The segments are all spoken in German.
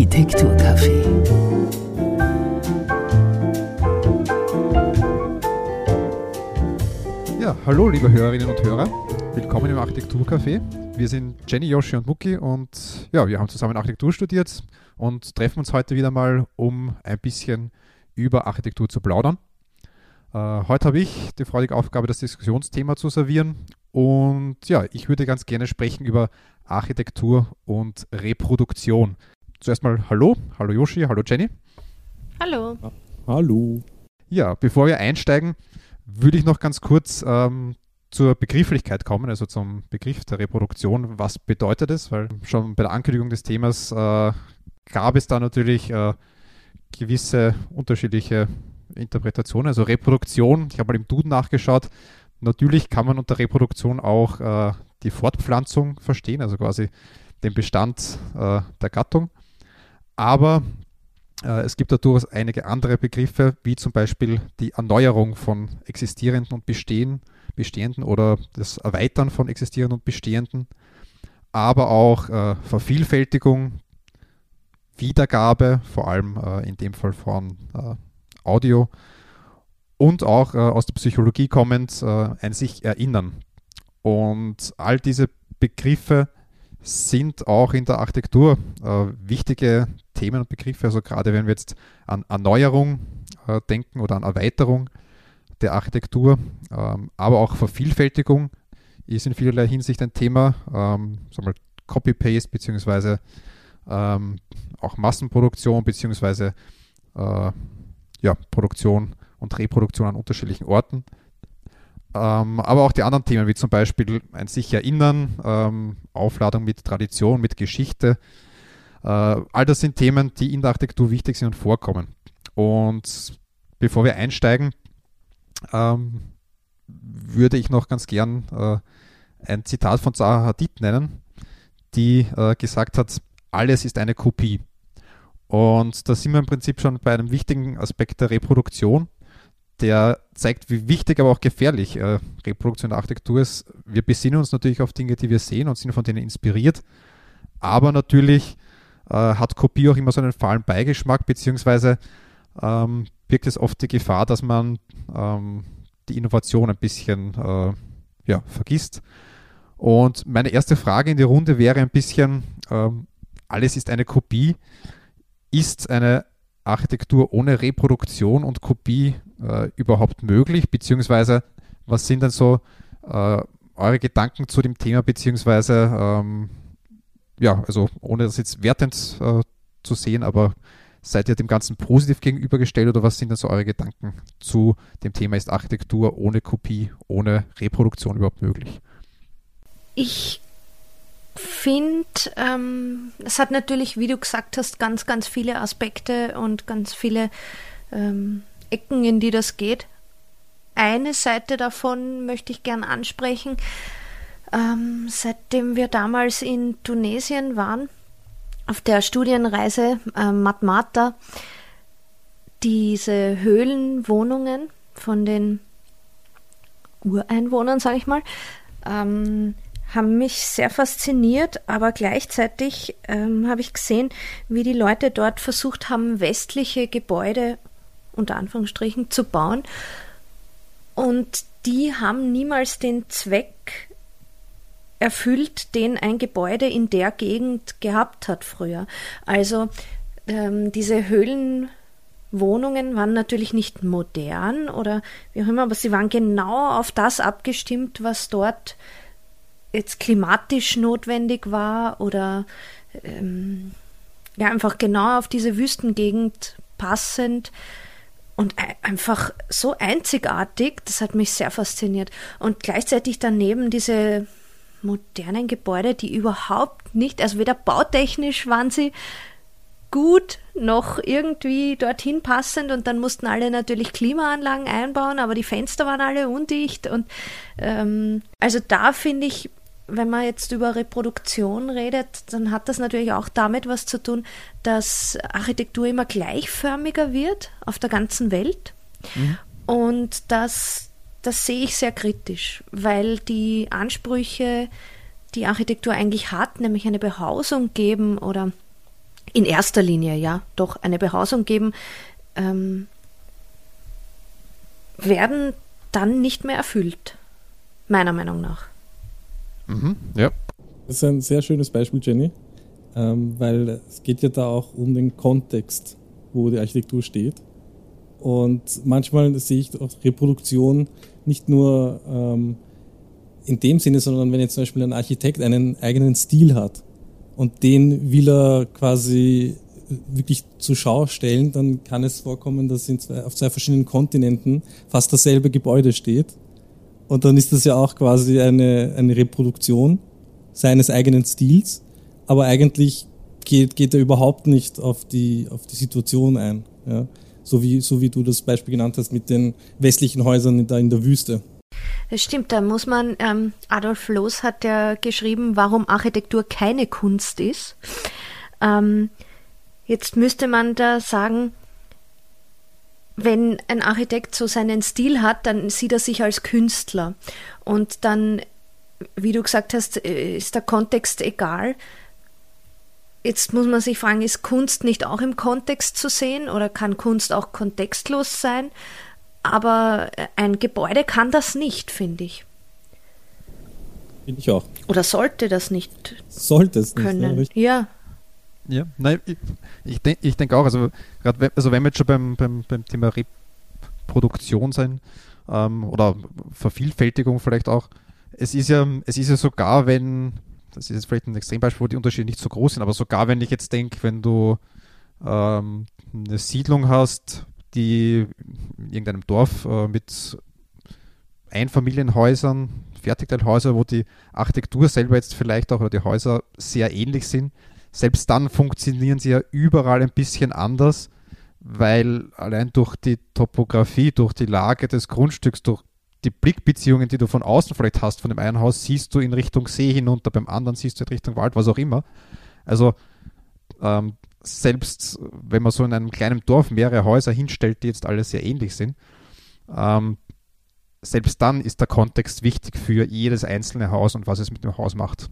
Architekturcafé. Ja, hallo liebe Hörerinnen und Hörer. Willkommen im Architekturcafé. Wir sind Jenny, Yoshi und Muki und ja, wir haben zusammen Architektur studiert und treffen uns heute wieder mal, um ein bisschen über Architektur zu plaudern. Äh, heute habe ich die freudige Aufgabe, das Diskussionsthema zu servieren und ja, ich würde ganz gerne sprechen über Architektur und Reproduktion. Zuerst mal Hallo, hallo Yoshi, hallo Jenny. Hallo. Hallo. Ja, bevor wir einsteigen, würde ich noch ganz kurz ähm, zur Begrifflichkeit kommen, also zum Begriff der Reproduktion. Was bedeutet es? Weil schon bei der Ankündigung des Themas äh, gab es da natürlich äh, gewisse unterschiedliche Interpretationen. Also Reproduktion, ich habe mal im Duden nachgeschaut, natürlich kann man unter Reproduktion auch äh, die Fortpflanzung verstehen, also quasi den Bestand äh, der Gattung. Aber äh, es gibt da durchaus einige andere Begriffe, wie zum Beispiel die Erneuerung von existierenden und bestehen, bestehenden oder das Erweitern von existierenden und bestehenden, aber auch äh, Vervielfältigung, Wiedergabe, vor allem äh, in dem Fall von äh, Audio und auch äh, aus der Psychologie kommend äh, ein sich erinnern. Und all diese Begriffe sind auch in der Architektur äh, wichtige Themen und Begriffe. Also gerade wenn wir jetzt an Erneuerung äh, denken oder an Erweiterung der Architektur, ähm, aber auch Vervielfältigung ist in vielerlei Hinsicht ein Thema. Ähm, Copy-Paste beziehungsweise ähm, auch Massenproduktion beziehungsweise äh, ja, Produktion und Reproduktion an unterschiedlichen Orten. Ähm, aber auch die anderen Themen, wie zum Beispiel ein sich erinnern, ähm, Aufladung mit Tradition, mit Geschichte. Äh, all das sind Themen, die in der Architektur wichtig sind und vorkommen. Und bevor wir einsteigen, ähm, würde ich noch ganz gern äh, ein Zitat von Zaha Hadid nennen, die äh, gesagt hat, alles ist eine Kopie. Und da sind wir im Prinzip schon bei einem wichtigen Aspekt der Reproduktion, der zeigt, wie wichtig, aber auch gefährlich äh, Reproduktion der Architektur ist. Wir besinnen uns natürlich auf Dinge, die wir sehen und sind von denen inspiriert, aber natürlich äh, hat Kopie auch immer so einen fahlen Beigeschmack, beziehungsweise ähm, birgt es oft die Gefahr, dass man ähm, die Innovation ein bisschen äh, ja, vergisst. Und meine erste Frage in die Runde wäre ein bisschen, ähm, alles ist eine Kopie. Ist eine Architektur ohne Reproduktion und Kopie äh, überhaupt möglich? Beziehungsweise, was sind denn so äh, eure Gedanken zu dem Thema? Beziehungsweise, ähm, ja, also ohne das jetzt wertend äh, zu sehen, aber seid ihr dem Ganzen positiv gegenübergestellt oder was sind denn so eure Gedanken zu dem Thema? Ist Architektur ohne Kopie, ohne Reproduktion überhaupt möglich? Ich finde, ähm, es hat natürlich, wie du gesagt hast, ganz, ganz viele Aspekte und ganz viele ähm, Ecken, in die das geht. Eine Seite davon möchte ich gern ansprechen. Ähm, seitdem wir damals in Tunesien waren, auf der Studienreise äh, Matmata, diese Höhlenwohnungen von den Ureinwohnern, sage ich mal, ähm, haben mich sehr fasziniert, aber gleichzeitig ähm, habe ich gesehen, wie die Leute dort versucht haben, westliche Gebäude unter Anführungsstrichen zu bauen. Und die haben niemals den Zweck erfüllt, den ein Gebäude in der Gegend gehabt hat früher. Also ähm, diese Höhlenwohnungen waren natürlich nicht modern oder wie auch immer, aber sie waren genau auf das abgestimmt, was dort jetzt klimatisch notwendig war oder ähm, ja einfach genau auf diese Wüstengegend passend und einfach so einzigartig, das hat mich sehr fasziniert. Und gleichzeitig daneben diese modernen Gebäude, die überhaupt nicht, also weder bautechnisch waren sie gut noch irgendwie dorthin passend und dann mussten alle natürlich Klimaanlagen einbauen, aber die Fenster waren alle undicht und ähm, also da finde ich wenn man jetzt über Reproduktion redet, dann hat das natürlich auch damit was zu tun, dass Architektur immer gleichförmiger wird auf der ganzen Welt. Mhm. Und das, das sehe ich sehr kritisch, weil die Ansprüche, die Architektur eigentlich hat, nämlich eine Behausung geben oder in erster Linie, ja, doch eine Behausung geben, ähm, werden dann nicht mehr erfüllt. Meiner Meinung nach. Mhm, ja. Das ist ein sehr schönes Beispiel, Jenny, ähm, weil es geht ja da auch um den Kontext, wo die Architektur steht. Und manchmal sehe ich auch Reproduktion nicht nur ähm, in dem Sinne, sondern wenn jetzt zum Beispiel ein Architekt einen eigenen Stil hat und den will er quasi wirklich zur Schau stellen, dann kann es vorkommen, dass zwei, auf zwei verschiedenen Kontinenten fast dasselbe Gebäude steht. Und dann ist das ja auch quasi eine, eine Reproduktion seines eigenen Stils, aber eigentlich geht, geht er überhaupt nicht auf die, auf die Situation ein. Ja? So, wie, so wie du das Beispiel genannt hast mit den westlichen Häusern da in der Wüste. Das stimmt, da muss man, ähm, Adolf Loos hat ja geschrieben, warum Architektur keine Kunst ist. Ähm, jetzt müsste man da sagen, wenn ein Architekt so seinen Stil hat, dann sieht er sich als Künstler. Und dann, wie du gesagt hast, äh, ist der Kontext egal. Jetzt muss man sich fragen, ist Kunst nicht auch im Kontext zu sehen oder kann Kunst auch kontextlos sein? Aber ein Gebäude kann das nicht, finde ich. Finde ich auch. Oder sollte das nicht sollte es können. Nicht, ne? ja. Ja, nein, ich, ich denke ich denk auch, also gerade also wenn wir jetzt schon beim, beim, beim Thema Reproduktion sein ähm, oder Vervielfältigung vielleicht auch, es ist ja, es ist ja sogar, wenn, das ist jetzt vielleicht ein Extrembeispiel, wo die Unterschiede nicht so groß sind, aber sogar wenn ich jetzt denke, wenn du ähm, eine Siedlung hast, die in irgendeinem Dorf äh, mit Einfamilienhäusern, Fertigteilhäuser, wo die Architektur selber jetzt vielleicht auch oder die Häuser sehr ähnlich sind, selbst dann funktionieren sie ja überall ein bisschen anders, weil allein durch die Topografie, durch die Lage des Grundstücks, durch die Blickbeziehungen, die du von außen vielleicht hast, von dem einen Haus siehst du in Richtung See hinunter, beim anderen siehst du in Richtung Wald, was auch immer. Also ähm, selbst wenn man so in einem kleinen Dorf mehrere Häuser hinstellt, die jetzt alle sehr ähnlich sind, ähm, selbst dann ist der Kontext wichtig für jedes einzelne Haus und was es mit dem Haus macht.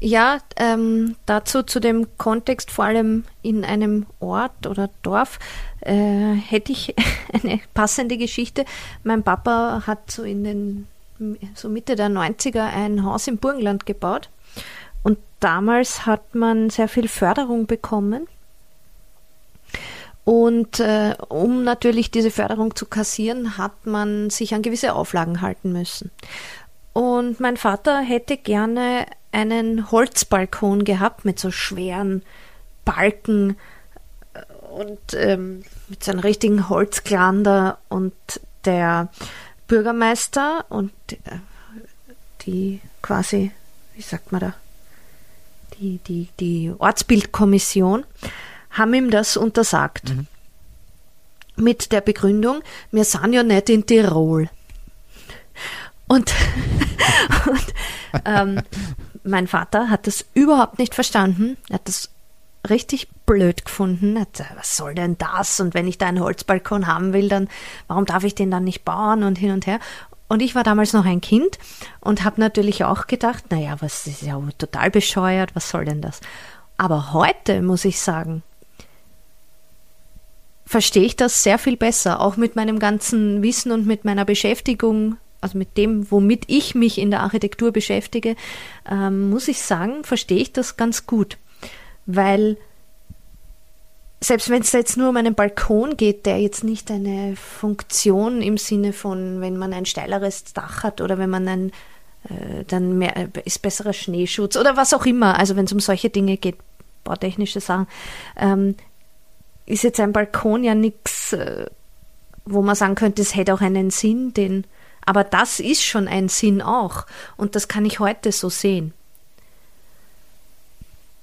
Ja, ähm, dazu zu dem Kontext, vor allem in einem Ort oder Dorf, äh, hätte ich eine passende Geschichte. Mein Papa hat so in den so Mitte der 90er ein Haus im Burgenland gebaut und damals hat man sehr viel Förderung bekommen. Und äh, um natürlich diese Förderung zu kassieren, hat man sich an gewisse Auflagen halten müssen. Und mein Vater hätte gerne einen Holzbalkon gehabt mit so schweren Balken äh, und ähm, mit so einem richtigen Holzklander und der Bürgermeister und äh, die quasi, wie sagt man da, die, die, die Ortsbildkommission haben ihm das untersagt. Mhm. Mit der Begründung, wir sind ja nicht in Tirol. Und, und ähm, mein Vater hat das überhaupt nicht verstanden. Er hat das richtig blöd gefunden. Hat, was soll denn das? Und wenn ich da einen Holzbalkon haben will, dann warum darf ich den dann nicht bauen und hin und her? Und ich war damals noch ein Kind und habe natürlich auch gedacht, naja, was ist ja total bescheuert, was soll denn das? Aber heute muss ich sagen, verstehe ich das sehr viel besser, auch mit meinem ganzen Wissen und mit meiner Beschäftigung also mit dem, womit ich mich in der Architektur beschäftige, ähm, muss ich sagen, verstehe ich das ganz gut. Weil selbst wenn es jetzt nur um einen Balkon geht, der jetzt nicht eine Funktion im Sinne von, wenn man ein steileres Dach hat oder wenn man ein, äh, dann mehr, äh, ist besserer Schneeschutz oder was auch immer, also wenn es um solche Dinge geht, bautechnische Sachen, ähm, ist jetzt ein Balkon ja nichts, äh, wo man sagen könnte, es hätte auch einen Sinn, den aber das ist schon ein Sinn auch. Und das kann ich heute so sehen.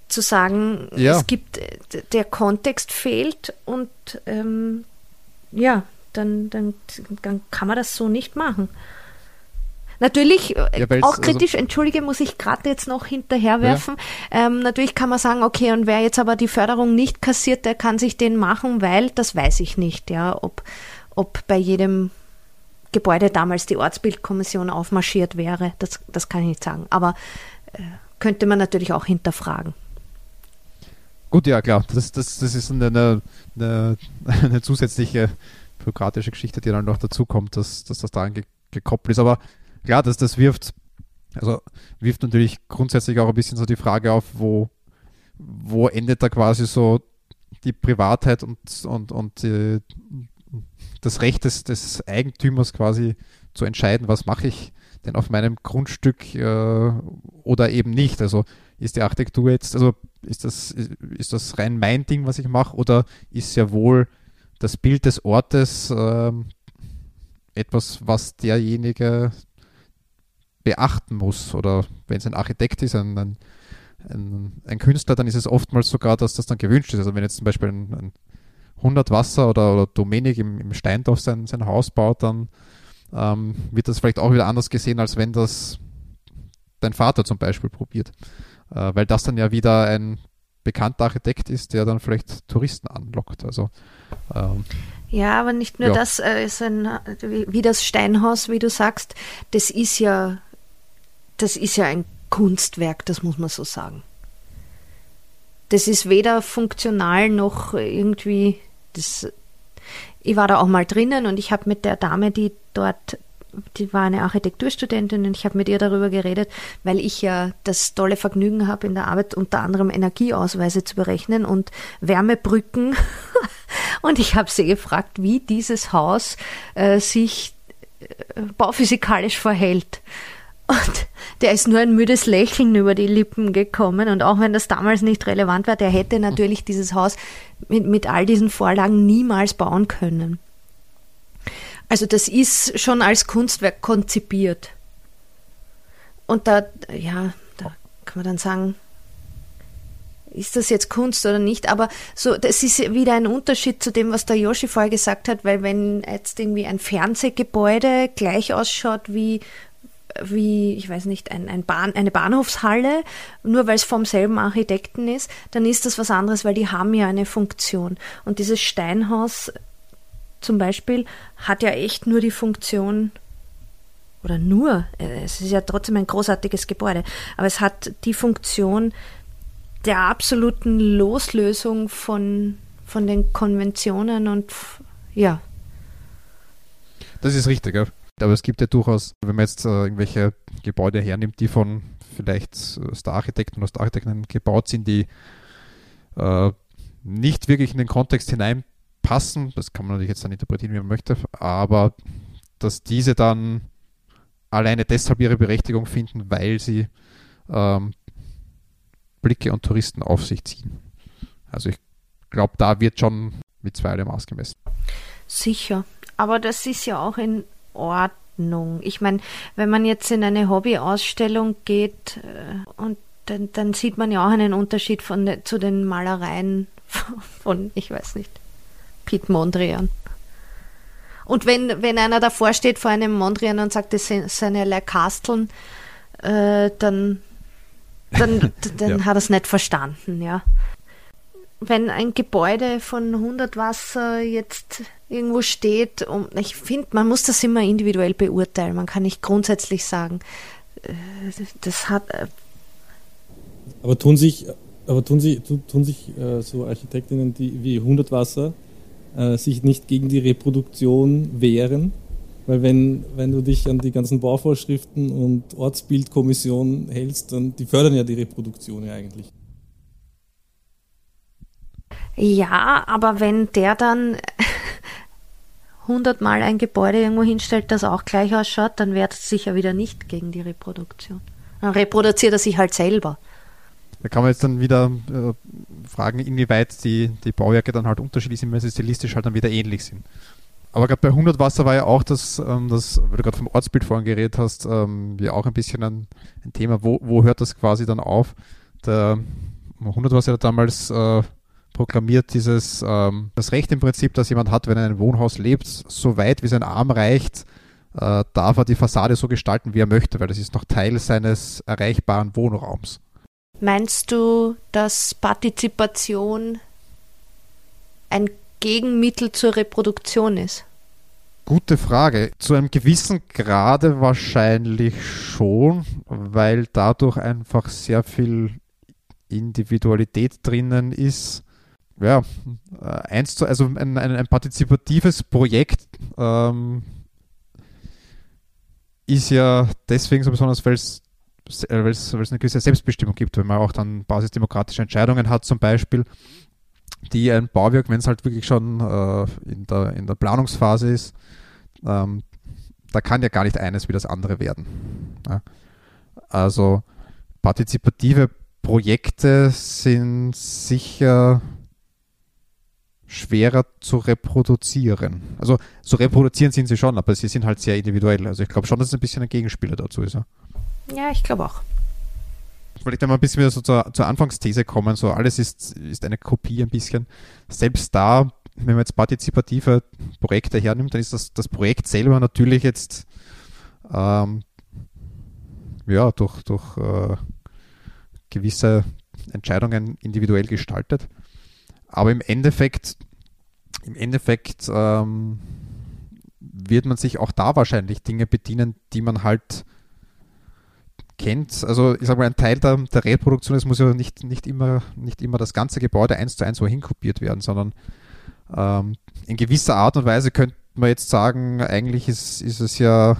Zu sagen, ja. es gibt, der Kontext fehlt und ähm, ja, dann, dann, dann kann man das so nicht machen. Natürlich, äh, ja, auch also kritisch, also, entschuldige, muss ich gerade jetzt noch hinterherwerfen. Ja. Ähm, natürlich kann man sagen, okay, und wer jetzt aber die Förderung nicht kassiert, der kann sich den machen, weil, das weiß ich nicht, ja, ob, ob bei jedem Gebäude damals die Ortsbildkommission aufmarschiert wäre. Das, das kann ich nicht sagen. Aber äh, könnte man natürlich auch hinterfragen. Gut, ja, klar. Das, das, das ist eine, eine, eine zusätzliche bürokratische Geschichte, die dann noch dazu kommt, dass, dass das ge gekoppelt ist. Aber klar, das, das wirft, also wirft natürlich grundsätzlich auch ein bisschen so die Frage auf, wo, wo endet da quasi so die Privatheit und, und, und äh, das Recht des, des Eigentümers quasi zu entscheiden, was mache ich denn auf meinem Grundstück äh, oder eben nicht. Also ist die Architektur jetzt, also ist das, ist das rein mein Ding, was ich mache, oder ist ja wohl das Bild des Ortes äh, etwas, was derjenige beachten muss? Oder wenn es ein Architekt ist, ein, ein, ein, Künstler, dann ist es oftmals sogar, dass das dann gewünscht ist. Also wenn jetzt zum Beispiel ein, ein 100 Wasser oder, oder Domenik im, im Steindorf sein, sein Haus baut, dann ähm, wird das vielleicht auch wieder anders gesehen, als wenn das dein Vater zum Beispiel probiert. Äh, weil das dann ja wieder ein bekannter Architekt ist, der dann vielleicht Touristen anlockt. Also ähm, ja, aber nicht nur ja. das äh, ist ein wie, wie das Steinhaus, wie du sagst, das ist ja das ist ja ein Kunstwerk, das muss man so sagen. Das ist weder funktional noch irgendwie das ich war da auch mal drinnen und ich habe mit der Dame, die dort die war eine Architekturstudentin und ich habe mit ihr darüber geredet, weil ich ja das tolle Vergnügen habe, in der Arbeit unter anderem Energieausweise zu berechnen und Wärmebrücken. und ich habe sie gefragt, wie dieses Haus äh, sich äh, bauphysikalisch verhält. Und der ist nur ein müdes Lächeln über die Lippen gekommen. Und auch wenn das damals nicht relevant war, der hätte natürlich dieses Haus mit, mit all diesen Vorlagen niemals bauen können. Also das ist schon als Kunstwerk konzipiert. Und da, ja, da kann man dann sagen, ist das jetzt Kunst oder nicht? Aber so, das ist wieder ein Unterschied zu dem, was der Yoshi vorher gesagt hat, weil wenn jetzt irgendwie ein Fernsehgebäude gleich ausschaut wie wie, ich weiß nicht, ein, ein Bahn, eine Bahnhofshalle, nur weil es vom selben Architekten ist, dann ist das was anderes, weil die haben ja eine Funktion. Und dieses Steinhaus zum Beispiel hat ja echt nur die Funktion, oder nur, äh, es ist ja trotzdem ein großartiges Gebäude, aber es hat die Funktion der absoluten Loslösung von, von den Konventionen und ja. Das ist richtig, ja. Aber es gibt ja durchaus, wenn man jetzt äh, irgendwelche Gebäude hernimmt, die von vielleicht Star-Architekten oder Star-Architekten gebaut sind, die äh, nicht wirklich in den Kontext hineinpassen, das kann man natürlich jetzt dann interpretieren, wie man möchte, aber dass diese dann alleine deshalb ihre Berechtigung finden, weil sie ähm, Blicke und Touristen auf sich ziehen. Also ich glaube, da wird schon mit zweierlei Maß gemessen. Sicher. Aber das ist ja auch in Ordnung. Ich meine, wenn man jetzt in eine Hobbyausstellung geht äh, und dann, dann, sieht man ja auch einen Unterschied von, zu den Malereien von, ich weiß nicht, Piet Mondrian. Und wenn, wenn einer davor steht vor einem Mondrian und sagt, das sind seine Kasteln, äh, dann, dann, dann ja. hat er es nicht verstanden, ja wenn ein Gebäude von 100 Wasser jetzt irgendwo steht, und ich finde, man muss das immer individuell beurteilen. Man kann nicht grundsätzlich sagen, äh, das hat. Äh, aber tun sich, aber tun sich, tun sich äh, so Architektinnen die, wie 100 Wasser sich nicht gegen die Reproduktion wehren? Weil wenn, wenn du dich an die ganzen Bauvorschriften und Ortsbildkommissionen hältst, dann die fördern ja die Reproduktion ja eigentlich. Ja, aber wenn der dann hundertmal ein Gebäude irgendwo hinstellt, das auch gleich ausschaut, dann wehrt es sich ja wieder nicht gegen die Reproduktion. Dann reproduziert er sich halt selber. Da kann man jetzt dann wieder äh, fragen, inwieweit die, die Bauwerke dann halt unterschiedlich sind, weil sie stilistisch halt dann wieder ähnlich sind. Aber gerade bei 100 Wasser war ja auch das, ähm, das weil du gerade vom Ortsbild vorhin geredet hast, ähm, ja auch ein bisschen ein, ein Thema, wo, wo hört das quasi dann auf? Der 100 Wasser ja damals äh, proklamiert dieses ähm, das Recht im Prinzip, dass jemand hat, wenn er in einem Wohnhaus lebt, so weit wie sein Arm reicht, äh, darf er die Fassade so gestalten, wie er möchte, weil das ist noch Teil seines erreichbaren Wohnraums. Meinst du, dass Partizipation ein Gegenmittel zur Reproduktion ist? Gute Frage. Zu einem gewissen Grade wahrscheinlich schon, weil dadurch einfach sehr viel Individualität drinnen ist. Ja, äh, eins zu, also ein, ein, ein partizipatives Projekt ähm, ist ja deswegen so besonders, weil es weil es eine gewisse Selbstbestimmung gibt, wenn man auch dann basisdemokratische Entscheidungen hat, zum Beispiel, die ein Bauwerk, wenn es halt wirklich schon äh, in, der, in der Planungsphase ist, ähm, da kann ja gar nicht eines wie das andere werden. Ja. Also partizipative Projekte sind sicher schwerer zu reproduzieren. Also zu reproduzieren sind sie schon, aber sie sind halt sehr individuell. Also ich glaube schon, dass es ein bisschen ein Gegenspieler dazu ist. Ja, ja ich glaube auch. Vielleicht einmal ein bisschen wieder so zur, zur Anfangsthese kommen. So alles ist, ist eine Kopie ein bisschen. Selbst da, wenn man jetzt partizipative Projekte hernimmt, dann ist das, das Projekt selber natürlich jetzt ähm, ja, durch, durch äh, gewisse Entscheidungen individuell gestaltet. Aber im Endeffekt, im Endeffekt ähm, wird man sich auch da wahrscheinlich Dinge bedienen, die man halt kennt. Also ich sage mal, ein Teil der, der Reproduktion, es muss ja nicht, nicht, immer, nicht immer das ganze Gebäude eins zu eins wohin kopiert werden, sondern ähm, in gewisser Art und Weise könnte man jetzt sagen, eigentlich ist, ist es ja,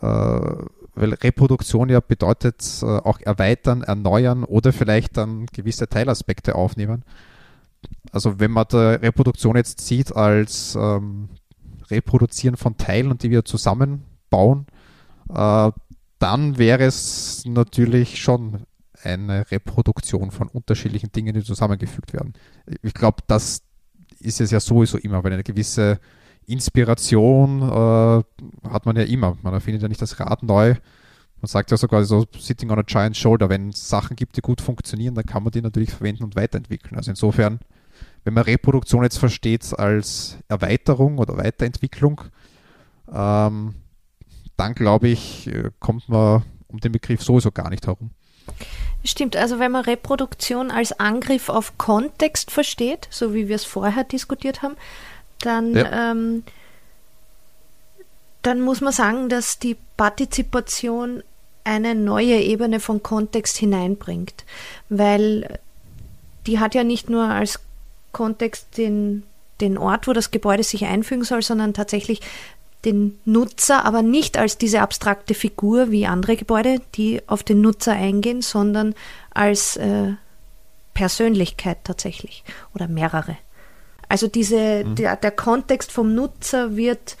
äh, weil Reproduktion ja bedeutet äh, auch erweitern, erneuern oder vielleicht dann gewisse Teilaspekte aufnehmen. Also wenn man die Reproduktion jetzt sieht als ähm, Reproduzieren von Teilen und die wir zusammenbauen, äh, dann wäre es natürlich schon eine Reproduktion von unterschiedlichen Dingen, die zusammengefügt werden. Ich glaube, das ist es ja sowieso immer, weil eine gewisse Inspiration äh, hat man ja immer. Man erfindet ja nicht das Rad neu. Man sagt ja sogar so sitting on a giant shoulder. Wenn es Sachen gibt, die gut funktionieren, dann kann man die natürlich verwenden und weiterentwickeln. Also insofern, wenn man Reproduktion jetzt versteht als Erweiterung oder Weiterentwicklung, ähm, dann glaube ich, äh, kommt man um den Begriff sowieso gar nicht herum. Stimmt, also wenn man Reproduktion als Angriff auf Kontext versteht, so wie wir es vorher diskutiert haben, dann, ja. ähm, dann muss man sagen, dass die Partizipation eine neue Ebene von Kontext hineinbringt, weil die hat ja nicht nur als Kontext den, den Ort, wo das Gebäude sich einfügen soll, sondern tatsächlich den Nutzer, aber nicht als diese abstrakte Figur wie andere Gebäude, die auf den Nutzer eingehen, sondern als äh, Persönlichkeit tatsächlich oder mehrere. Also diese, mhm. der, der Kontext vom Nutzer wird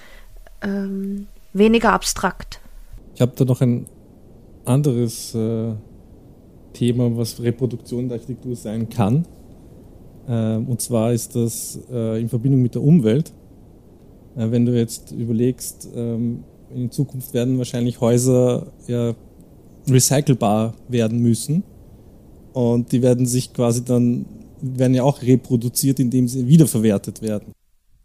ähm, weniger abstrakt. Ich habe da noch ein anderes äh, Thema, was Reproduktion der Architektur sein kann. Ähm, und zwar ist das äh, in Verbindung mit der Umwelt. Äh, wenn du jetzt überlegst, ähm, in Zukunft werden wahrscheinlich Häuser ja recycelbar werden müssen. Und die werden sich quasi dann, werden ja auch reproduziert, indem sie wiederverwertet werden.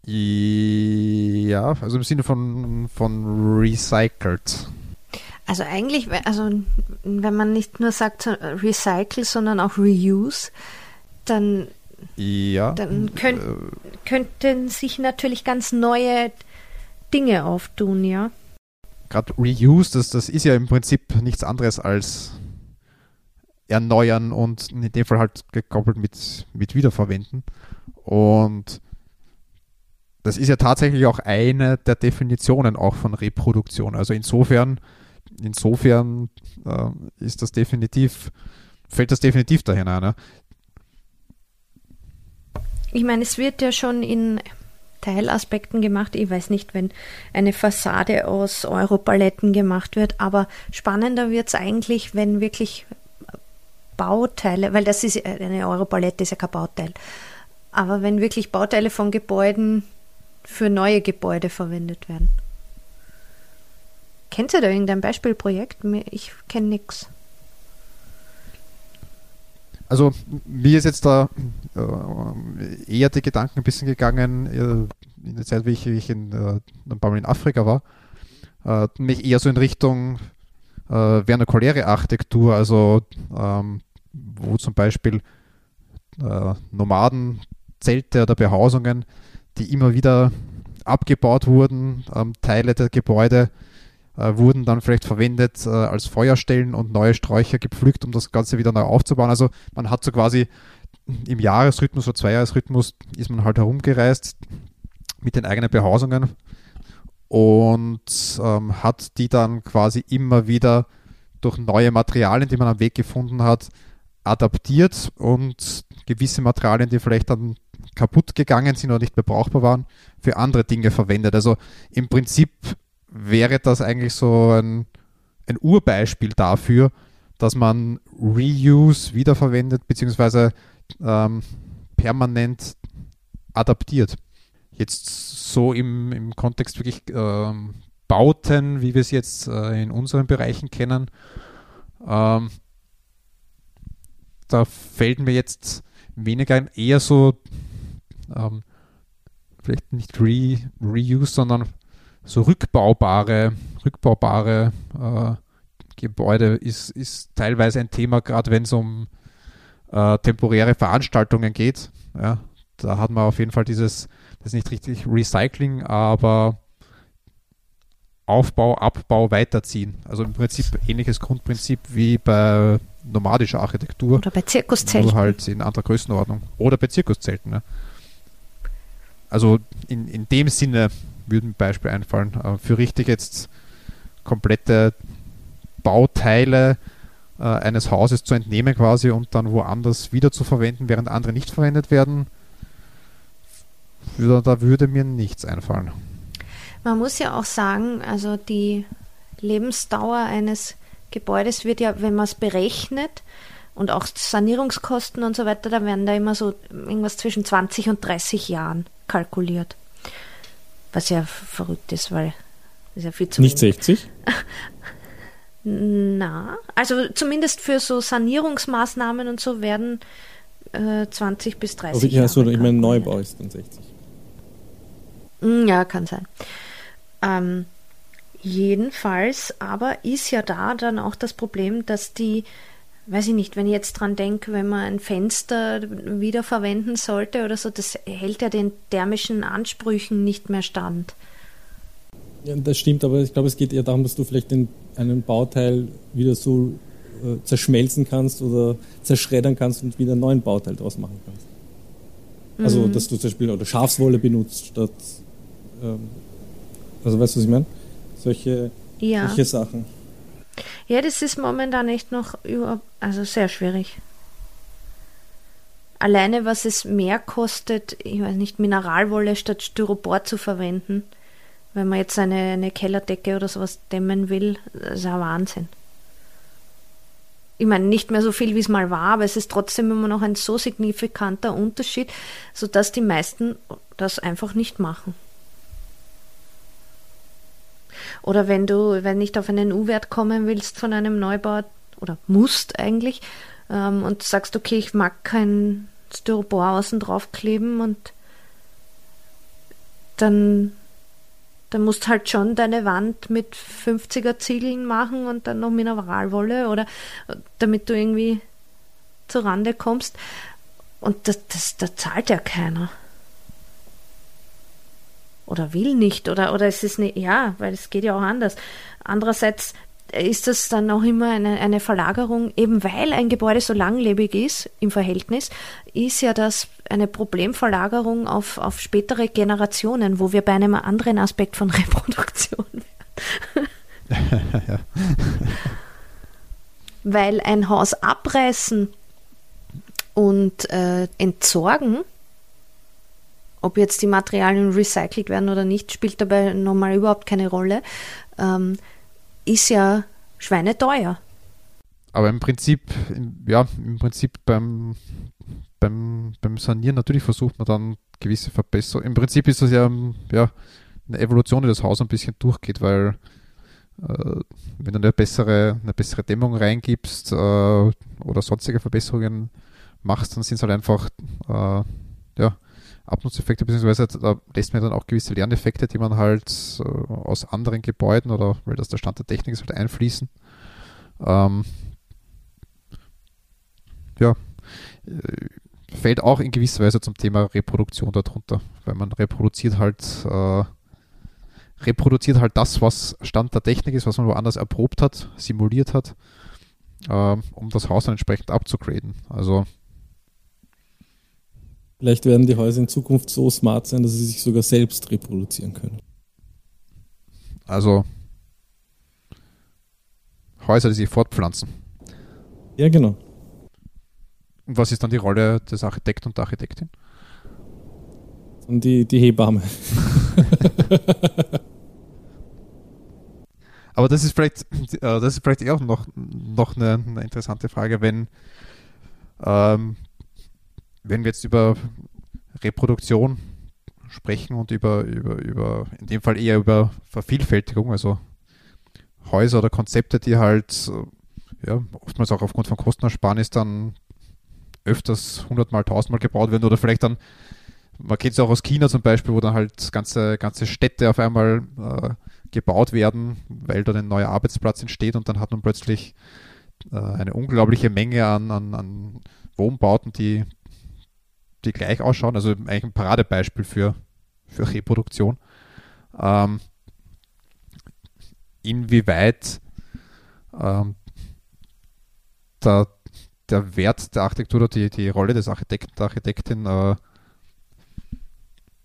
Ja, also im Sinne von, von recycelt. Also eigentlich, also wenn man nicht nur sagt recycle, sondern auch reuse, dann ja. Dann könnt, äh, könnten sich natürlich ganz neue Dinge auftun, ja. Gerade Reuse, das, das ist ja im Prinzip nichts anderes als erneuern und in dem Fall halt gekoppelt mit, mit Wiederverwenden. Und das ist ja tatsächlich auch eine der Definitionen auch von Reproduktion. Also insofern, insofern äh, ist das definitiv, fällt das definitiv dahin ein. Ne? Ich meine, es wird ja schon in Teilaspekten gemacht. Ich weiß nicht, wenn eine Fassade aus Europaletten gemacht wird, aber spannender wird es eigentlich, wenn wirklich Bauteile, weil das ist eine Europalette ist ja kein Bauteil, aber wenn wirklich Bauteile von Gebäuden für neue Gebäude verwendet werden. Kennt ihr da irgendein Beispielprojekt? Ich kenne nichts. Also mir ist jetzt da äh, eher die Gedanken ein bisschen gegangen, äh, in der Zeit, wie ich, wie ich in, äh, ein paar Mal in Afrika war, äh, mich eher so in Richtung äh, vernakuläre Architektur, also ähm, wo zum Beispiel äh, Nomadenzelte oder Behausungen, die immer wieder abgebaut wurden, ähm, Teile der Gebäude äh, wurden dann vielleicht verwendet äh, als Feuerstellen und neue Sträucher gepflückt, um das Ganze wieder neu aufzubauen. Also man hat so quasi im Jahresrhythmus oder Zweijahresrhythmus ist man halt herumgereist mit den eigenen Behausungen und ähm, hat die dann quasi immer wieder durch neue Materialien, die man am Weg gefunden hat, adaptiert und gewisse Materialien, die vielleicht dann kaputt gegangen sind oder nicht mehr brauchbar waren, für andere Dinge verwendet. Also im Prinzip wäre das eigentlich so ein, ein Urbeispiel dafür, dass man Reuse wiederverwendet bzw. Ähm, permanent adaptiert. Jetzt so im, im Kontext wirklich ähm, Bauten, wie wir es jetzt äh, in unseren Bereichen kennen, ähm, da fällt mir jetzt weniger ein, eher so ähm, vielleicht nicht Re Reuse, sondern so rückbaubare, rückbaubare äh, Gebäude ist, ist teilweise ein Thema, gerade wenn es um äh, temporäre Veranstaltungen geht. Ja, da hat man auf jeden Fall dieses, das ist nicht richtig Recycling, aber Aufbau, Abbau, Weiterziehen. Also im Prinzip ähnliches Grundprinzip wie bei nomadischer Architektur. Oder bei Zirkuszelten. Nur halt in anderer Größenordnung. Oder bei Zirkuszelten. Ja. Also in, in dem Sinne würde ein Beispiel einfallen. Äh, für richtig jetzt komplette Bauteile äh, eines Hauses zu entnehmen quasi und dann woanders wieder zu verwenden, während andere nicht verwendet werden, da würde mir nichts einfallen. Man muss ja auch sagen, also die Lebensdauer eines Gebäudes wird ja, wenn man es berechnet und auch Sanierungskosten und so weiter, da werden da immer so irgendwas zwischen 20 und 30 Jahren kalkuliert. Was ja verrückt ist, weil das ist ja viel zu Nicht wenig. 60? Na, also zumindest für so Sanierungsmaßnahmen und so werden äh, 20 bis 30 also, ja, so, ich meine, Neubau ist dann 60. Hm, ja, kann sein. Ähm, jedenfalls aber ist ja da dann auch das Problem, dass die, weiß ich nicht, wenn ich jetzt dran denke, wenn man ein Fenster wiederverwenden sollte oder so, das hält ja den thermischen Ansprüchen nicht mehr stand. Ja, das stimmt, aber ich glaube, es geht eher darum, dass du vielleicht den, einen Bauteil wieder so äh, zerschmelzen kannst oder zerschreddern kannst und wieder einen neuen Bauteil draus machen kannst. Also, mhm. dass du zum Beispiel oder Schafswolle benutzt statt ähm, also weißt du, was ich meine? Solche, ja. solche Sachen. Ja, das ist momentan echt noch über, also sehr schwierig. Alleine was es mehr kostet, ich weiß nicht, Mineralwolle statt Styropor zu verwenden, wenn man jetzt eine, eine Kellerdecke oder sowas dämmen will, ist ein Wahnsinn. Ich meine, nicht mehr so viel, wie es mal war, aber es ist trotzdem immer noch ein so signifikanter Unterschied, sodass die meisten das einfach nicht machen. Oder wenn du, wenn nicht auf einen U-Wert kommen willst von einem Neubau oder musst eigentlich ähm, und sagst, okay, ich mag kein Styropor außen drauf kleben und dann, dann musst halt schon deine Wand mit 50er Ziegeln machen und dann noch Mineralwolle oder damit du irgendwie zur Rande kommst. Und das, das, da zahlt ja keiner oder will nicht oder, oder es ist nicht, ja, weil es geht ja auch anders. Andererseits ist das dann auch immer eine, eine Verlagerung, eben weil ein Gebäude so langlebig ist im Verhältnis, ist ja das eine Problemverlagerung auf, auf spätere Generationen, wo wir bei einem anderen Aspekt von Reproduktion wären. ja. weil ein Haus abreißen und äh, entsorgen ob jetzt die Materialien recycelt werden oder nicht, spielt dabei normal überhaupt keine Rolle. Ähm, ist ja schweineteuer. Aber im Prinzip, ja, im Prinzip beim, beim, beim Sanieren natürlich versucht man dann gewisse Verbesserungen. Im Prinzip ist das ja, ja eine Evolution, die das Haus ein bisschen durchgeht, weil äh, wenn du eine bessere, eine bessere Dämmung reingibst äh, oder sonstige Verbesserungen machst, dann sind es halt einfach äh, ja, Abnutzeffekte, beziehungsweise da lässt man dann auch gewisse Lerneffekte, die man halt äh, aus anderen Gebäuden oder weil das der Stand der Technik ist, halt einfließen. Ähm, ja, äh, fällt auch in gewisser Weise zum Thema Reproduktion darunter, weil man reproduziert halt äh, reproduziert halt das, was Stand der Technik ist, was man woanders erprobt hat, simuliert hat, äh, um das Haus dann entsprechend abzugraden. Also Vielleicht werden die Häuser in Zukunft so smart sein, dass sie sich sogar selbst reproduzieren können. Also Häuser, die sich fortpflanzen. Ja, genau. Und was ist dann die Rolle des Architekten und der Architektin? Und die, die Hebamme. Aber das ist vielleicht, äh, das ist vielleicht auch noch, noch eine, eine interessante Frage, wenn, ähm, wenn wir jetzt über Reproduktion sprechen und über, über, über, in dem Fall eher über Vervielfältigung, also Häuser oder Konzepte, die halt ja, oftmals auch aufgrund von Kostenersparnis dann öfters hundertmal, tausendmal gebaut werden oder vielleicht dann, man kennt es auch aus China zum Beispiel, wo dann halt ganze, ganze Städte auf einmal äh, gebaut werden, weil dort ein neuer Arbeitsplatz entsteht und dann hat man plötzlich äh, eine unglaubliche Menge an, an, an Wohnbauten, die, die gleich ausschauen. Also eigentlich ein Paradebeispiel für, für Reproduktion. Ähm, inwieweit ähm, der, der Wert der Architektur oder die, die Rolle des Architekten, der Architektin äh,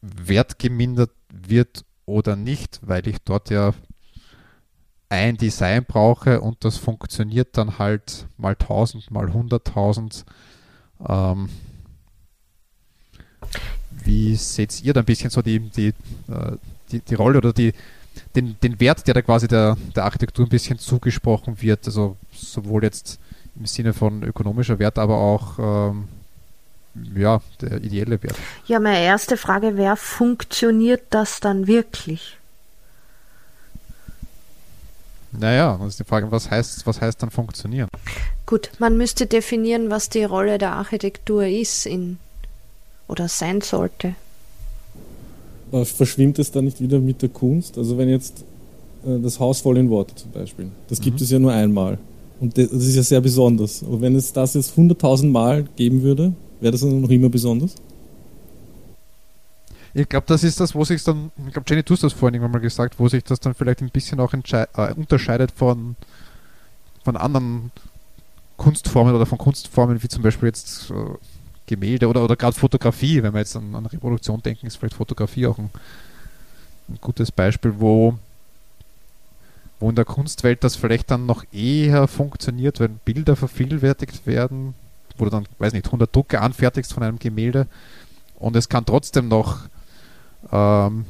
wertgemindert wird oder nicht, weil ich dort ja ein Design brauche und das funktioniert dann halt mal 1000, mal 100.000. Ähm, wie seht ihr da ein bisschen so die, die, äh, die, die Rolle oder die, den, den Wert, der da quasi der, der Architektur ein bisschen zugesprochen wird? Also sowohl jetzt im Sinne von ökonomischer Wert, aber auch ähm, ja, der ideelle Wert. Ja, meine erste Frage wäre, funktioniert das dann wirklich? Naja, das ist die Frage, was heißt, was heißt dann funktionieren? Gut, man müsste definieren, was die Rolle der Architektur ist in oder sein sollte. Aber verschwimmt es dann nicht wieder mit der Kunst? Also wenn jetzt äh, das Haus voll in Worte zum Beispiel, das gibt mhm. es ja nur einmal. Und das ist ja sehr besonders. Aber wenn es das jetzt 100.000 Mal geben würde, wäre das dann noch immer besonders? Ich glaube, das ist das, wo sich dann, ich glaube, Jenny, du hast das vorhin irgendwann mal gesagt, wo sich das dann vielleicht ein bisschen auch äh, unterscheidet von, von anderen Kunstformen oder von Kunstformen, wie zum Beispiel jetzt äh, Gemälde oder, oder gerade Fotografie. Wenn wir jetzt an, an Reproduktion denken, ist vielleicht Fotografie auch ein, ein gutes Beispiel, wo wo in der Kunstwelt das vielleicht dann noch eher funktioniert, wenn Bilder vervielfältigt werden, wo du dann, weiß nicht, 100 Drucke anfertigst von einem Gemälde und es kann trotzdem noch ähm,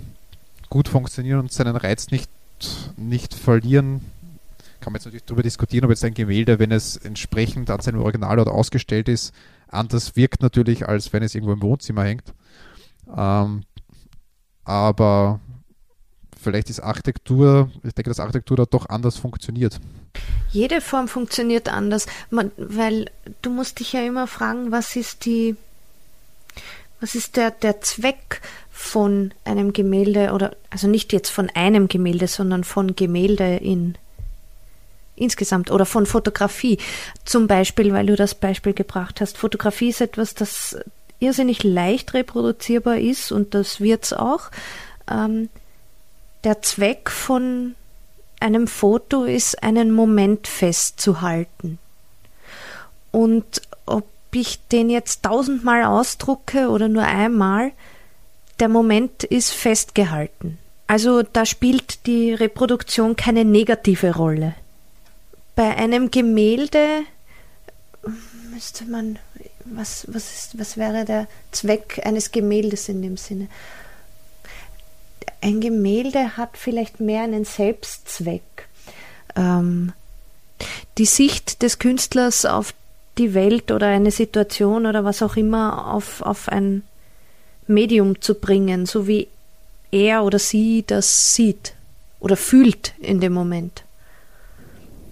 gut funktionieren und seinen Reiz nicht, nicht verlieren. Kann man jetzt natürlich darüber diskutieren, ob jetzt ein Gemälde, wenn es entsprechend an seinem Original oder ausgestellt ist, anders wirkt natürlich, als wenn es irgendwo im Wohnzimmer hängt. Ähm, aber vielleicht ist Architektur, ich denke, dass Architektur da doch anders funktioniert. Jede Form funktioniert anders, man, weil du musst dich ja immer fragen, was ist die, was ist der, der Zweck von einem Gemälde oder, also nicht jetzt von einem Gemälde, sondern von Gemälde in insgesamt oder von Fotografie. Zum Beispiel, weil du das Beispiel gebracht hast. Fotografie ist etwas, das irrsinnig leicht reproduzierbar ist und das wird es auch. Ähm, der Zweck von einem Foto ist, einen Moment festzuhalten. Und ob ich den jetzt tausendmal ausdrucke oder nur einmal, der Moment ist festgehalten. Also da spielt die Reproduktion keine negative Rolle. Bei einem Gemälde müsste man, was, was, ist, was wäre der Zweck eines Gemäldes in dem Sinne? ein Gemälde hat vielleicht mehr einen Selbstzweck. Ähm, die Sicht des Künstlers auf die Welt oder eine Situation oder was auch immer auf, auf ein Medium zu bringen, so wie er oder sie das sieht oder fühlt in dem Moment.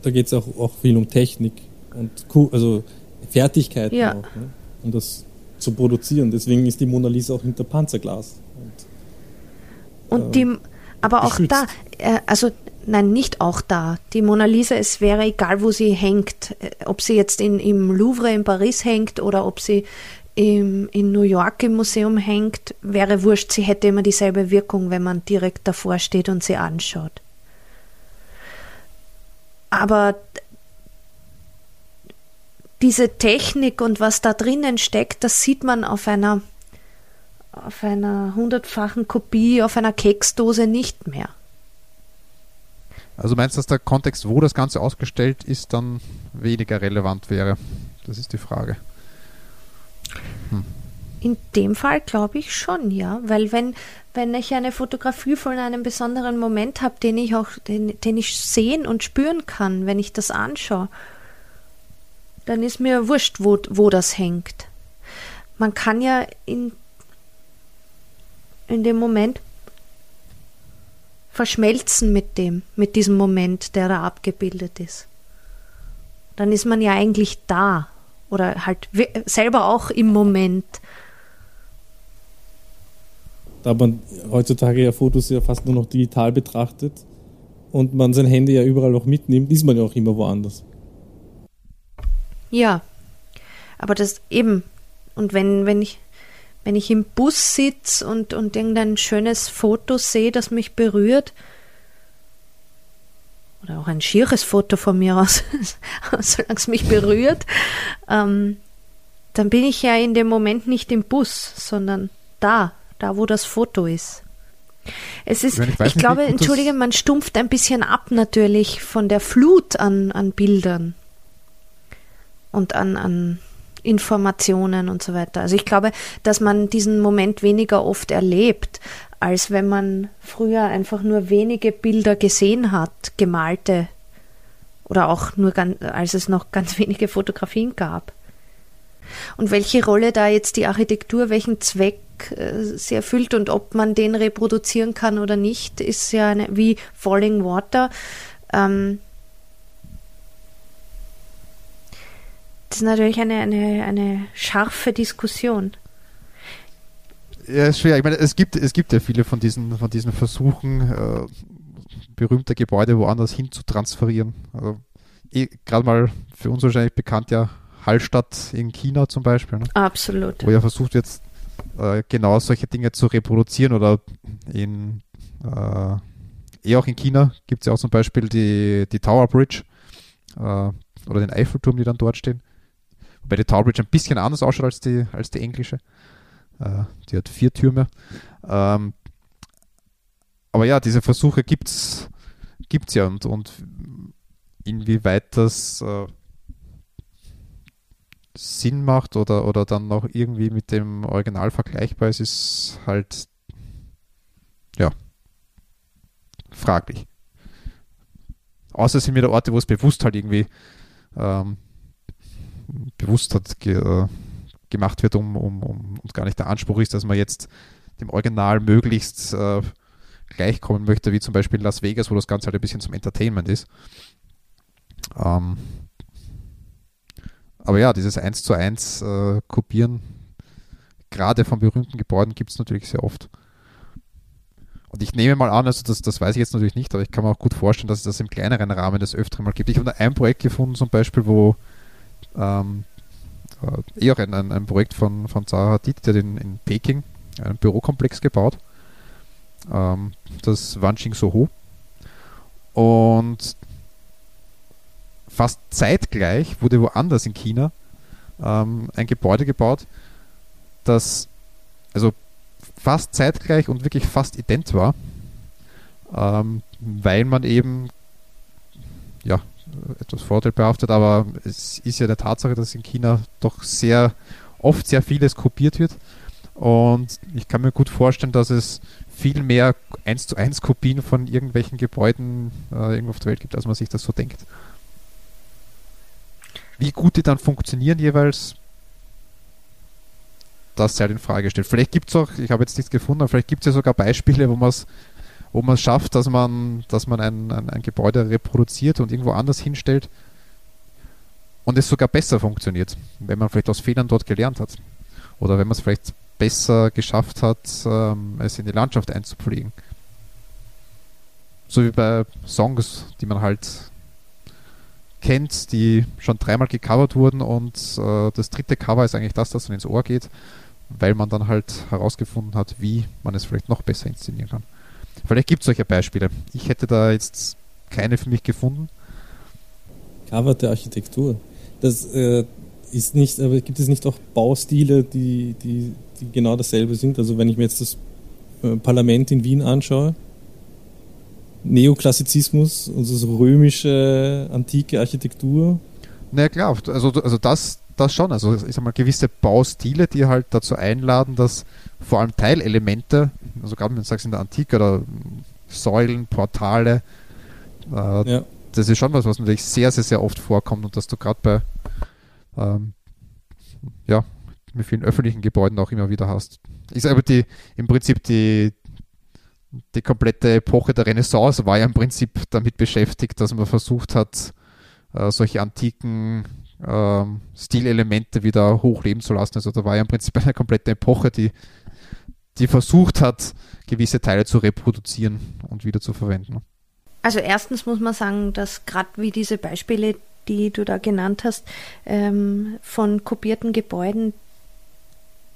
Da geht es auch, auch viel um Technik und also Fertigkeiten ja. auch, ne? um das zu produzieren. Deswegen ist die Mona Lisa auch hinter Panzerglas. Und die, aber auch geschützt. da, äh, also nein, nicht auch da. Die Mona Lisa, es wäre egal, wo sie hängt, äh, ob sie jetzt in, im Louvre in Paris hängt oder ob sie im, in New York im Museum hängt, wäre wurscht, sie hätte immer dieselbe Wirkung, wenn man direkt davor steht und sie anschaut. Aber diese Technik und was da drinnen steckt, das sieht man auf einer auf einer hundertfachen Kopie auf einer Keksdose nicht mehr. Also meinst du, dass der Kontext, wo das Ganze ausgestellt ist, dann weniger relevant wäre? Das ist die Frage. Hm. In dem Fall glaube ich schon, ja. Weil wenn, wenn ich eine Fotografie von einem besonderen Moment habe, den ich auch, den, den ich sehen und spüren kann, wenn ich das anschaue, dann ist mir wurscht, wo, wo das hängt. Man kann ja in, in dem Moment verschmelzen mit dem, mit diesem Moment, der da abgebildet ist. Dann ist man ja eigentlich da oder halt selber auch im Moment. Da man heutzutage ja Fotos ja fast nur noch digital betrachtet und man sein Handy ja überall auch mitnimmt, ist man ja auch immer woanders. Ja, aber das eben, und wenn, wenn ich, wenn ich im Bus sitze und, und irgendein schönes Foto sehe, das mich berührt, oder auch ein schieres Foto von mir aus, solange es mich berührt, ähm, dann bin ich ja in dem Moment nicht im Bus, sondern da, da wo das Foto ist. Es ist, ich, ich glaube, entschuldige, man stumpft ein bisschen ab natürlich von der Flut an, an Bildern und an, an Informationen und so weiter. Also ich glaube, dass man diesen Moment weniger oft erlebt, als wenn man früher einfach nur wenige Bilder gesehen hat, gemalte oder auch nur ganz, als es noch ganz wenige Fotografien gab. Und welche Rolle da jetzt die Architektur, welchen Zweck äh, sie erfüllt und ob man den reproduzieren kann oder nicht, ist ja eine, wie Falling Water. Ähm, Das ist natürlich eine, eine, eine scharfe Diskussion. Ja, ist schwer. Ich meine, es gibt, es gibt ja viele von diesen, von diesen Versuchen, äh, berühmte Gebäude woanders hin zu transferieren. Also, eh, gerade mal für uns wahrscheinlich bekannt ja Hallstatt in China zum Beispiel. Ne? Absolut. Wo ja versucht jetzt äh, genau solche Dinge zu reproduzieren oder in äh, eh auch in China gibt es ja auch zum Beispiel die, die Tower Bridge äh, oder den Eiffelturm, die dann dort stehen. Wobei die Tower Bridge ein bisschen anders ausschaut als die, als die englische. Äh, die hat vier Türme. Ähm, aber ja, diese Versuche gibt es ja und, und inwieweit das äh, Sinn macht oder, oder dann noch irgendwie mit dem Original vergleichbar ist, ist halt ja fraglich. Außer es sind wieder Orte, wo es bewusst halt irgendwie ähm, bewusst hat ge, äh, gemacht wird, um, um, um, und gar nicht der Anspruch ist, dass man jetzt dem Original möglichst äh, gleichkommen möchte, wie zum Beispiel Las Vegas, wo das Ganze halt ein bisschen zum Entertainment ist. Ähm, aber ja, dieses 1 zu 1 äh, Kopieren, gerade von berühmten Gebäuden, gibt es natürlich sehr oft. Und ich nehme mal an, also das, das weiß ich jetzt natürlich nicht, aber ich kann mir auch gut vorstellen, dass es das im kleineren Rahmen des Öfteren mal gibt. Ich habe ein Projekt gefunden, zum Beispiel, wo ähm, äh, eher ein, ein, ein, Projekt von, von Zaha Hadid, der den in Peking einen Bürokomplex gebaut. Ähm, das Wanjing Soho. Und fast zeitgleich wurde woanders in China ähm, ein Gebäude gebaut, das also fast zeitgleich und wirklich fast ident war, ähm, weil man eben ja, etwas vorteilbehaftet, aber es ist ja der Tatsache, dass in China doch sehr oft sehr vieles kopiert wird. Und ich kann mir gut vorstellen, dass es viel mehr 1 zu 1 Kopien von irgendwelchen Gebäuden äh, irgendwo auf der Welt gibt, als man sich das so denkt. Wie gut die dann funktionieren jeweils, das sei halt in Frage gestellt. Vielleicht gibt es auch, ich habe jetzt nichts gefunden, aber vielleicht gibt es ja sogar Beispiele, wo man es wo man schafft, dass man, dass man ein, ein, ein Gebäude reproduziert und irgendwo anders hinstellt und es sogar besser funktioniert, wenn man vielleicht aus Fehlern dort gelernt hat. Oder wenn man es vielleicht besser geschafft hat, ähm, es in die Landschaft einzupflegen. So wie bei Songs, die man halt kennt, die schon dreimal gecovert wurden und äh, das dritte Cover ist eigentlich das, das dann ins Ohr geht, weil man dann halt herausgefunden hat, wie man es vielleicht noch besser inszenieren kann. Vielleicht gibt es solche Beispiele. Ich hätte da jetzt keine für mich gefunden. Cover der Architektur. Das äh, ist nicht, aber gibt es nicht auch Baustile, die, die, die genau dasselbe sind? Also wenn ich mir jetzt das äh, Parlament in Wien anschaue, Neoklassizismus, also so römische, antike Architektur. Na ja, klar, also, also das, das schon. Also ich sag mal, gewisse Baustile, die halt dazu einladen, dass vor allem Teilelemente, also gerade wenn du sagst in der Antike oder Säulen, Portale, äh, ja. das ist schon was, was natürlich sehr, sehr, sehr oft vorkommt und dass du gerade bei ähm, ja, mit vielen öffentlichen Gebäuden auch immer wieder hast. Ich sage aber die, im Prinzip die, die komplette Epoche der Renaissance war ja im Prinzip damit beschäftigt, dass man versucht hat, äh, solche antiken äh, Stilelemente wieder hochleben zu lassen. Also da war ja im Prinzip eine komplette Epoche, die, die versucht hat, gewisse Teile zu reproduzieren und wieder zu verwenden. Also erstens muss man sagen, dass gerade wie diese Beispiele, die du da genannt hast, ähm, von kopierten Gebäuden,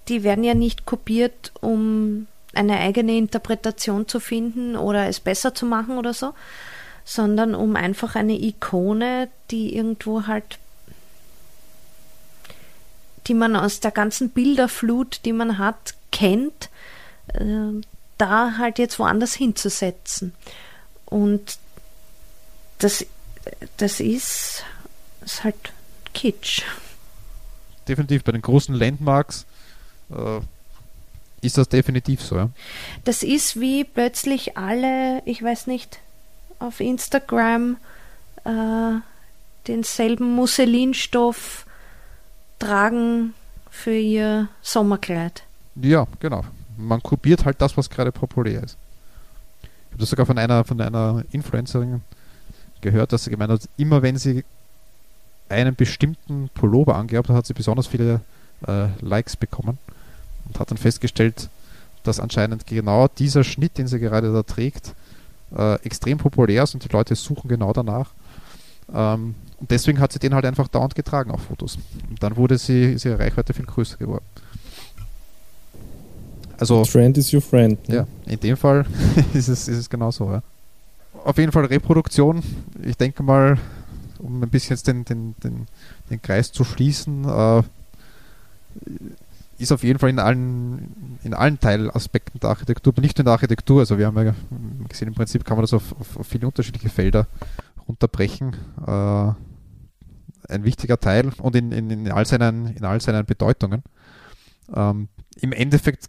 die werden ja nicht kopiert, um eine eigene Interpretation zu finden oder es besser zu machen oder so, sondern um einfach eine Ikone, die irgendwo halt, die man aus der ganzen Bilderflut, die man hat, kennt, äh, da halt jetzt woanders hinzusetzen. Und das, das ist, ist halt Kitsch. Definitiv bei den großen Landmarks äh, ist das definitiv so, ja? Das ist wie plötzlich alle, ich weiß nicht, auf Instagram äh, denselben Musselinstoff tragen für ihr Sommerkleid. Ja, genau. Man kopiert halt das, was gerade populär ist. Ich habe das sogar von einer, von einer Influencerin gehört, dass sie gemeint hat, immer wenn sie einen bestimmten Pullover angehabt hat, hat sie besonders viele äh, Likes bekommen und hat dann festgestellt, dass anscheinend genau dieser Schnitt, den sie gerade da trägt, äh, extrem populär ist und die Leute suchen genau danach. Ähm, und deswegen hat sie den halt einfach dauernd getragen auf Fotos. Und dann wurde sie, ist ihre Reichweite viel größer geworden. Also, Trend is your friend. Ne? Ja, in dem Fall ist es, ist es genauso. Ja. Auf jeden Fall Reproduktion. Ich denke mal, um ein bisschen jetzt den, den, den, den Kreis zu schließen, äh, ist auf jeden Fall in allen, in allen Teilaspekten der Architektur, nicht nur in der Architektur. Also wir haben ja gesehen, im Prinzip kann man das auf, auf, auf viele unterschiedliche Felder runterbrechen. Äh, ein wichtiger Teil und in, in, in, all, seinen, in all seinen Bedeutungen. Ähm, Im Endeffekt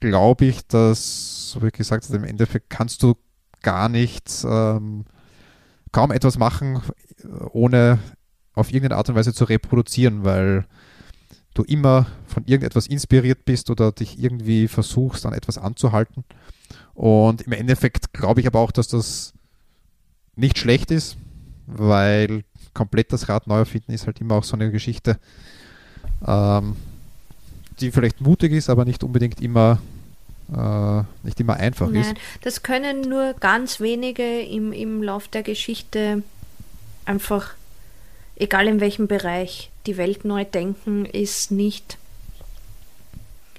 glaube ich, dass, so wie gesagt im Endeffekt kannst du gar nichts, ähm, kaum etwas machen, ohne auf irgendeine Art und Weise zu reproduzieren, weil du immer von irgendetwas inspiriert bist oder dich irgendwie versuchst, an etwas anzuhalten. Und im Endeffekt glaube ich aber auch, dass das nicht schlecht ist, weil komplett das Rad neu erfinden ist halt immer auch so eine Geschichte, ähm, die vielleicht mutig ist, aber nicht unbedingt immer äh, nicht immer einfach Nein, ist. Das können nur ganz wenige im, im Lauf der Geschichte einfach, egal in welchem Bereich, die Welt neu denken ist nicht.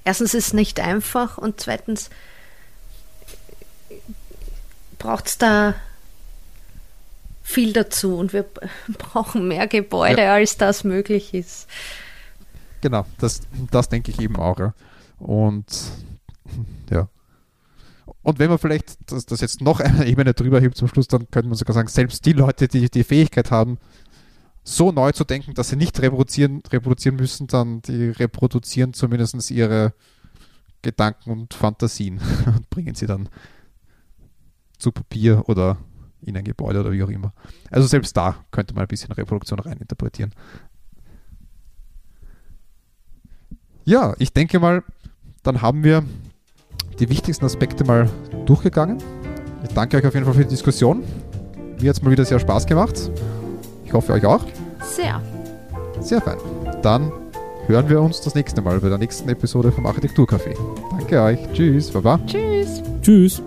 Erstens ist es nicht einfach und zweitens braucht es da viel dazu und wir brauchen mehr Gebäude, ja. als das möglich ist. Genau, das, das denke ich eben auch. Ja. Und ja. Und wenn man vielleicht das, das jetzt noch eine Ebene drüber hebt zum Schluss, dann könnte man sogar sagen, selbst die Leute, die die Fähigkeit haben, so neu zu denken, dass sie nicht reproduzieren, reproduzieren müssen, dann die reproduzieren zumindest ihre Gedanken und Fantasien und bringen sie dann zu Papier oder in ein Gebäude oder wie auch immer. Also selbst da könnte man ein bisschen Reproduktion reininterpretieren. Ja, ich denke mal, dann haben wir die wichtigsten Aspekte mal durchgegangen. Ich danke euch auf jeden Fall für die Diskussion. Mir hat es mal wieder sehr Spaß gemacht. Ich hoffe euch auch. Sehr. Sehr fein. Dann hören wir uns das nächste Mal bei der nächsten Episode vom Architekturcafé. Danke euch. Tschüss. Baba. Tschüss. Tschüss.